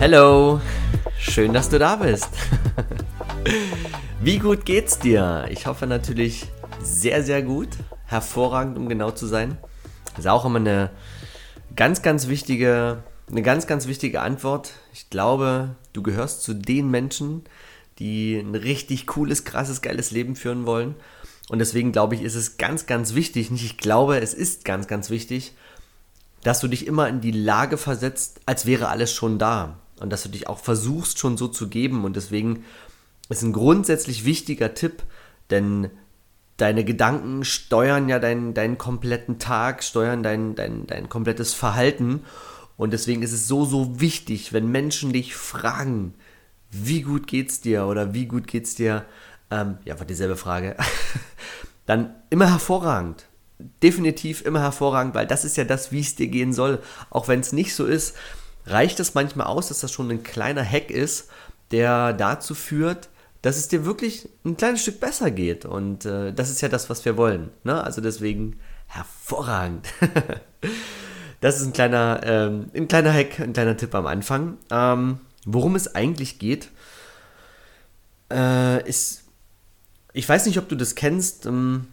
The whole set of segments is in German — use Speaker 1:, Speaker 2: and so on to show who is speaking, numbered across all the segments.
Speaker 1: Hello, schön, dass du da bist. Wie gut geht's dir? Ich hoffe natürlich sehr, sehr gut. Hervorragend, um genau zu sein. Das ist auch immer eine Ganz, ganz wichtige, eine ganz, ganz wichtige Antwort. Ich glaube, du gehörst zu den Menschen, die ein richtig cooles, krasses, geiles Leben führen wollen. Und deswegen glaube ich, ist es ganz, ganz wichtig, nicht ich glaube, es ist ganz, ganz wichtig, dass du dich immer in die Lage versetzt, als wäre alles schon da. Und dass du dich auch versuchst, schon so zu geben. Und deswegen ist ein grundsätzlich wichtiger Tipp, denn deine Gedanken steuern ja deinen, deinen kompletten Tag, steuern dein, dein, dein komplettes Verhalten. Und deswegen ist es so, so wichtig, wenn Menschen dich fragen, wie gut geht's dir oder wie gut geht's dir, ähm, ja, war dieselbe Frage, dann immer hervorragend. Definitiv immer hervorragend, weil das ist ja das, wie es dir gehen soll. Auch wenn es nicht so ist, reicht es manchmal aus, dass das schon ein kleiner Hack ist, der dazu führt, dass es dir wirklich ein kleines Stück besser geht. Und äh, das ist ja das, was wir wollen. Ne? Also deswegen hervorragend. das ist ein kleiner, ähm, ein kleiner Hack, ein kleiner Tipp am Anfang. Ähm, worum es eigentlich geht, äh, ist, ich weiß nicht, ob du das kennst, ähm,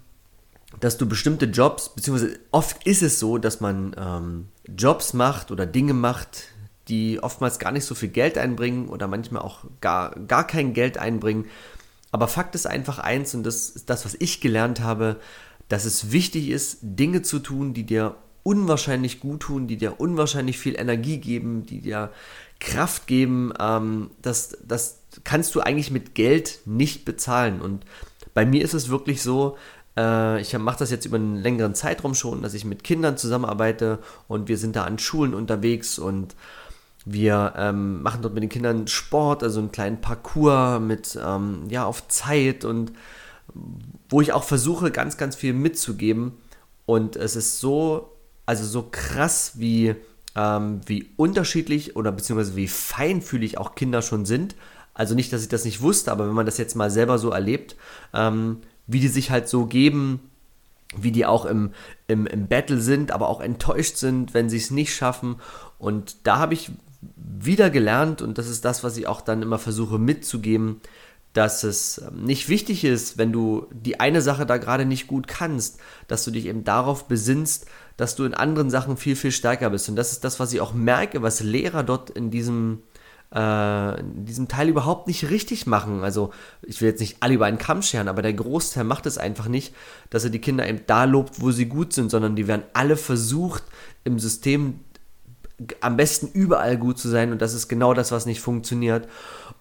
Speaker 1: dass du bestimmte Jobs, beziehungsweise oft ist es so, dass man ähm, Jobs macht oder Dinge macht, die oftmals gar nicht so viel Geld einbringen oder manchmal auch gar, gar kein Geld einbringen. Aber Fakt ist einfach eins, und das ist das, was ich gelernt habe, dass es wichtig ist, Dinge zu tun, die dir unwahrscheinlich gut tun, die dir unwahrscheinlich viel Energie geben, die dir Kraft geben. Ähm, das, das kannst du eigentlich mit Geld nicht bezahlen. Und bei mir ist es wirklich so, äh, ich mache das jetzt über einen längeren Zeitraum schon, dass ich mit Kindern zusammenarbeite und wir sind da an Schulen unterwegs und wir ähm, machen dort mit den Kindern Sport, also einen kleinen Parcours mit, ähm, ja, auf Zeit und wo ich auch versuche, ganz, ganz viel mitzugeben. Und es ist so, also so krass, wie, ähm, wie unterschiedlich oder beziehungsweise wie feinfühlig auch Kinder schon sind. Also nicht, dass ich das nicht wusste, aber wenn man das jetzt mal selber so erlebt, ähm, wie die sich halt so geben, wie die auch im, im, im Battle sind, aber auch enttäuscht sind, wenn sie es nicht schaffen. Und da habe ich wieder gelernt, und das ist das, was ich auch dann immer versuche mitzugeben, dass es ähm, nicht wichtig ist, wenn du die eine Sache da gerade nicht gut kannst, dass du dich eben darauf besinnst, dass du in anderen Sachen viel, viel stärker bist. Und das ist das, was ich auch merke, was Lehrer dort in diesem, äh, in diesem Teil überhaupt nicht richtig machen. Also ich will jetzt nicht alle über einen Kamm scheren, aber der Großteil macht es einfach nicht, dass er die Kinder eben da lobt, wo sie gut sind, sondern die werden alle versucht, im System am besten überall gut zu sein und das ist genau das, was nicht funktioniert.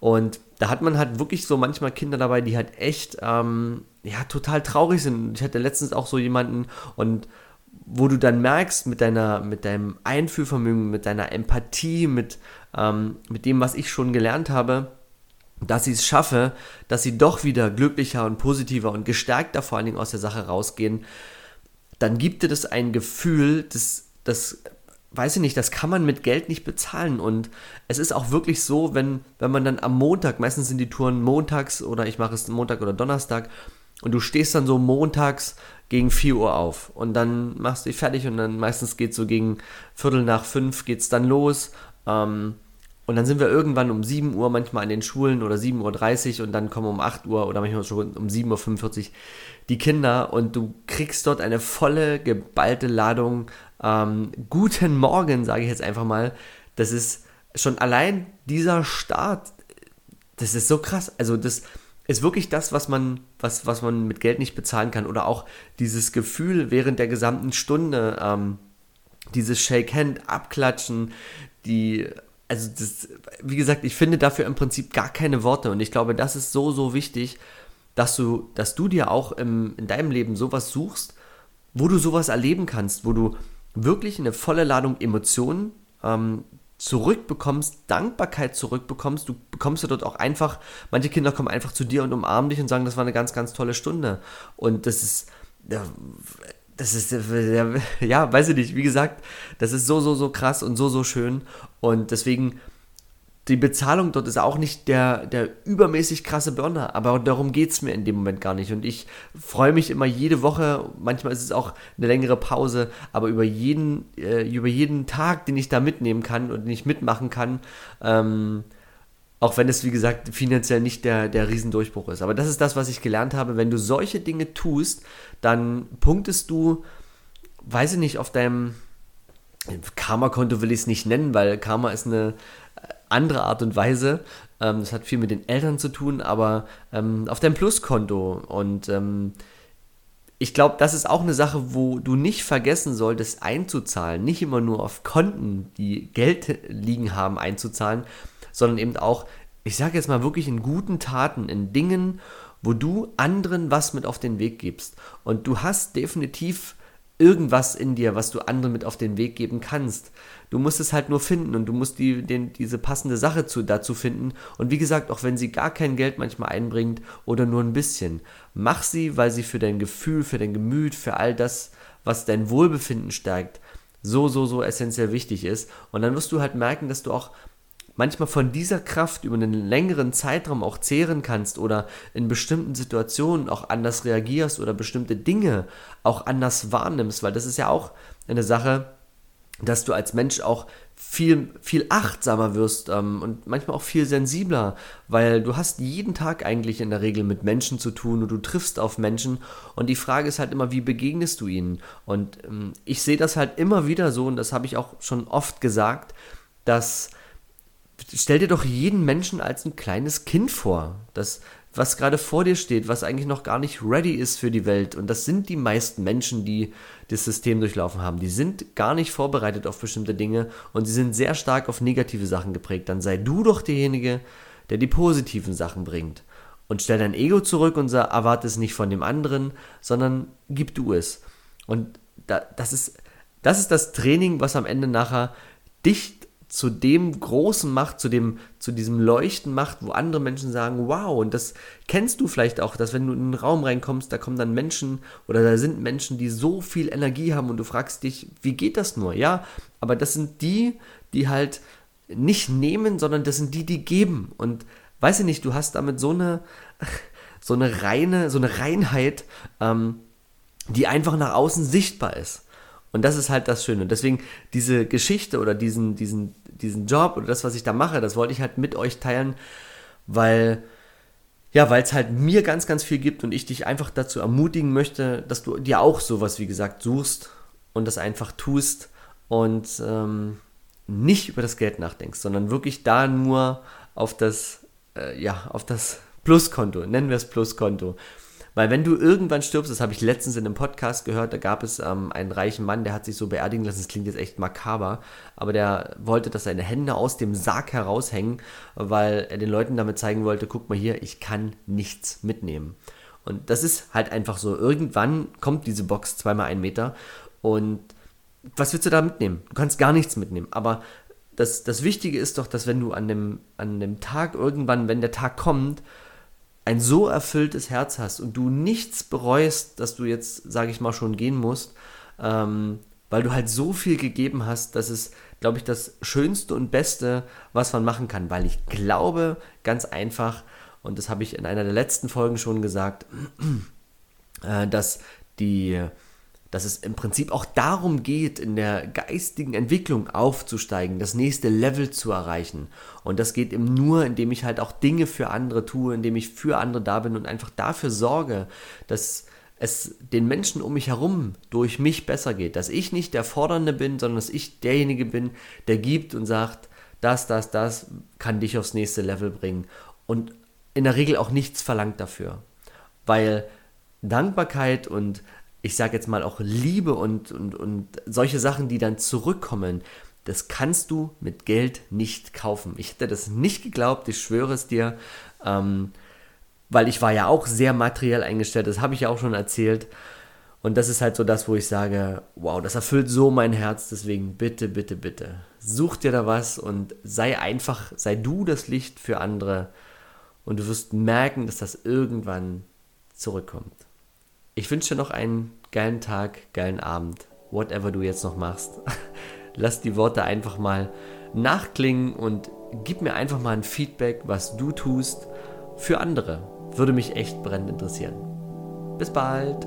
Speaker 1: Und da hat man halt wirklich so manchmal Kinder dabei, die halt echt, ähm, ja, total traurig sind. Ich hatte letztens auch so jemanden und wo du dann merkst, mit deiner, mit deinem Einfühlvermögen, mit deiner Empathie, mit, ähm, mit dem, was ich schon gelernt habe, dass ich es schaffe, dass sie doch wieder glücklicher und positiver und gestärkter vor allen Dingen aus der Sache rausgehen, dann gibt dir das ein Gefühl, das, das weiß ich nicht, das kann man mit Geld nicht bezahlen. Und es ist auch wirklich so, wenn, wenn man dann am Montag, meistens sind die Touren montags oder ich mache es Montag oder Donnerstag, und du stehst dann so montags gegen 4 Uhr auf und dann machst du dich fertig und dann meistens geht so gegen Viertel nach 5 geht es dann los. Ähm, und dann sind wir irgendwann um 7 Uhr manchmal an den Schulen oder 7.30 Uhr und dann kommen um 8 Uhr oder manchmal schon um 7.45 Uhr die Kinder und du kriegst dort eine volle, geballte Ladung ähm, guten Morgen, sage ich jetzt einfach mal. Das ist schon allein dieser Start, das ist so krass. Also das ist wirklich das, was man, was, was man mit Geld nicht bezahlen kann. Oder auch dieses Gefühl während der gesamten Stunde, ähm, dieses Shake Hand, Abklatschen, die, also das, wie gesagt, ich finde dafür im Prinzip gar keine Worte. Und ich glaube, das ist so, so wichtig, dass du, dass du dir auch im, in deinem Leben sowas suchst, wo du sowas erleben kannst, wo du wirklich eine volle Ladung Emotionen ähm, zurückbekommst, Dankbarkeit zurückbekommst. Du bekommst ja dort auch einfach, manche Kinder kommen einfach zu dir und umarmen dich und sagen, das war eine ganz, ganz tolle Stunde. Und das ist, das ist, ja, weiß ich nicht, wie gesagt, das ist so, so, so krass und so, so schön. Und deswegen die Bezahlung dort ist auch nicht der, der übermäßig krasse Burner, aber darum geht es mir in dem Moment gar nicht. Und ich freue mich immer jede Woche, manchmal ist es auch eine längere Pause, aber über jeden, äh, über jeden Tag, den ich da mitnehmen kann und den ich mitmachen kann, ähm, auch wenn es, wie gesagt, finanziell nicht der, der Riesendurchbruch ist. Aber das ist das, was ich gelernt habe. Wenn du solche Dinge tust, dann punktest du, weiß ich nicht, auf deinem Karma-Konto will ich es nicht nennen, weil Karma ist eine andere Art und Weise. Ähm, das hat viel mit den Eltern zu tun, aber ähm, auf dein Pluskonto. Und ähm, ich glaube, das ist auch eine Sache, wo du nicht vergessen solltest, einzuzahlen. Nicht immer nur auf Konten, die Geld liegen haben, einzuzahlen, sondern eben auch, ich sage jetzt mal wirklich in guten Taten, in Dingen, wo du anderen was mit auf den Weg gibst. Und du hast definitiv irgendwas in dir, was du anderen mit auf den Weg geben kannst. Du musst es halt nur finden und du musst die, den, diese passende Sache zu, dazu finden. Und wie gesagt, auch wenn sie gar kein Geld manchmal einbringt oder nur ein bisschen, mach sie, weil sie für dein Gefühl, für dein Gemüt, für all das, was dein Wohlbefinden stärkt, so, so, so essentiell wichtig ist. Und dann wirst du halt merken, dass du auch manchmal von dieser Kraft über einen längeren Zeitraum auch zehren kannst oder in bestimmten Situationen auch anders reagierst oder bestimmte Dinge auch anders wahrnimmst, weil das ist ja auch eine Sache, dass du als Mensch auch viel, viel achtsamer wirst ähm, und manchmal auch viel sensibler, weil du hast jeden Tag eigentlich in der Regel mit Menschen zu tun und du triffst auf Menschen. Und die Frage ist halt immer, wie begegnest du ihnen? Und ähm, ich sehe das halt immer wieder so und das habe ich auch schon oft gesagt, dass stell dir doch jeden Menschen als ein kleines Kind vor, das was gerade vor dir steht, was eigentlich noch gar nicht ready ist für die Welt. Und das sind die meisten Menschen, die das System durchlaufen haben. Die sind gar nicht vorbereitet auf bestimmte Dinge und sie sind sehr stark auf negative Sachen geprägt. Dann sei du doch derjenige, der die positiven Sachen bringt. Und stell dein Ego zurück und sag, erwarte es nicht von dem anderen, sondern gib du es. Und da, das, ist, das ist das Training, was am Ende nachher dich zu dem Großen macht, zu, dem, zu diesem Leuchten macht, wo andere Menschen sagen, wow, und das kennst du vielleicht auch, dass wenn du in einen Raum reinkommst, da kommen dann Menschen oder da sind Menschen, die so viel Energie haben und du fragst dich, wie geht das nur? Ja, aber das sind die, die halt nicht nehmen, sondern das sind die, die geben. Und weiß ich nicht, du hast damit so eine, so eine reine, so eine Reinheit, ähm, die einfach nach außen sichtbar ist. Und das ist halt das Schöne. Und deswegen diese Geschichte oder diesen, diesen, diesen Job oder das, was ich da mache, das wollte ich halt mit euch teilen, weil ja, weil es halt mir ganz, ganz viel gibt und ich dich einfach dazu ermutigen möchte, dass du dir auch sowas, wie gesagt, suchst und das einfach tust und ähm, nicht über das Geld nachdenkst, sondern wirklich da nur auf das, äh, ja, auf das Pluskonto, nennen wir es Pluskonto, weil wenn du irgendwann stirbst, das habe ich letztens in einem Podcast gehört, da gab es ähm, einen reichen Mann, der hat sich so beerdigen lassen, das klingt jetzt echt makaber, aber der wollte, dass seine Hände aus dem Sarg heraushängen, weil er den Leuten damit zeigen wollte, guck mal hier, ich kann nichts mitnehmen. Und das ist halt einfach so. Irgendwann kommt diese Box zweimal ein Meter und was willst du da mitnehmen? Du kannst gar nichts mitnehmen. Aber das, das Wichtige ist doch, dass wenn du an dem, an dem Tag irgendwann, wenn der Tag kommt, ein so erfülltes Herz hast und du nichts bereust, dass du jetzt, sage ich mal, schon gehen musst, ähm, weil du halt so viel gegeben hast, dass es, glaube ich, das Schönste und Beste, was man machen kann, weil ich glaube, ganz einfach, und das habe ich in einer der letzten Folgen schon gesagt, äh, dass die dass es im Prinzip auch darum geht, in der geistigen Entwicklung aufzusteigen, das nächste Level zu erreichen. Und das geht eben nur, indem ich halt auch Dinge für andere tue, indem ich für andere da bin und einfach dafür sorge, dass es den Menschen um mich herum durch mich besser geht. Dass ich nicht der Fordernde bin, sondern dass ich derjenige bin, der gibt und sagt, das, das, das kann dich aufs nächste Level bringen. Und in der Regel auch nichts verlangt dafür. Weil Dankbarkeit und ich sage jetzt mal auch Liebe und, und, und solche Sachen, die dann zurückkommen, das kannst du mit Geld nicht kaufen. Ich hätte das nicht geglaubt, ich schwöre es dir, ähm, weil ich war ja auch sehr materiell eingestellt, das habe ich ja auch schon erzählt. Und das ist halt so das, wo ich sage, wow, das erfüllt so mein Herz, deswegen bitte, bitte, bitte, such dir da was und sei einfach, sei du das Licht für andere und du wirst merken, dass das irgendwann zurückkommt. Ich wünsche dir noch einen geilen Tag, geilen Abend, whatever du jetzt noch machst. Lass die Worte einfach mal nachklingen und gib mir einfach mal ein Feedback, was du tust für andere. Würde mich echt brennend interessieren. Bis bald!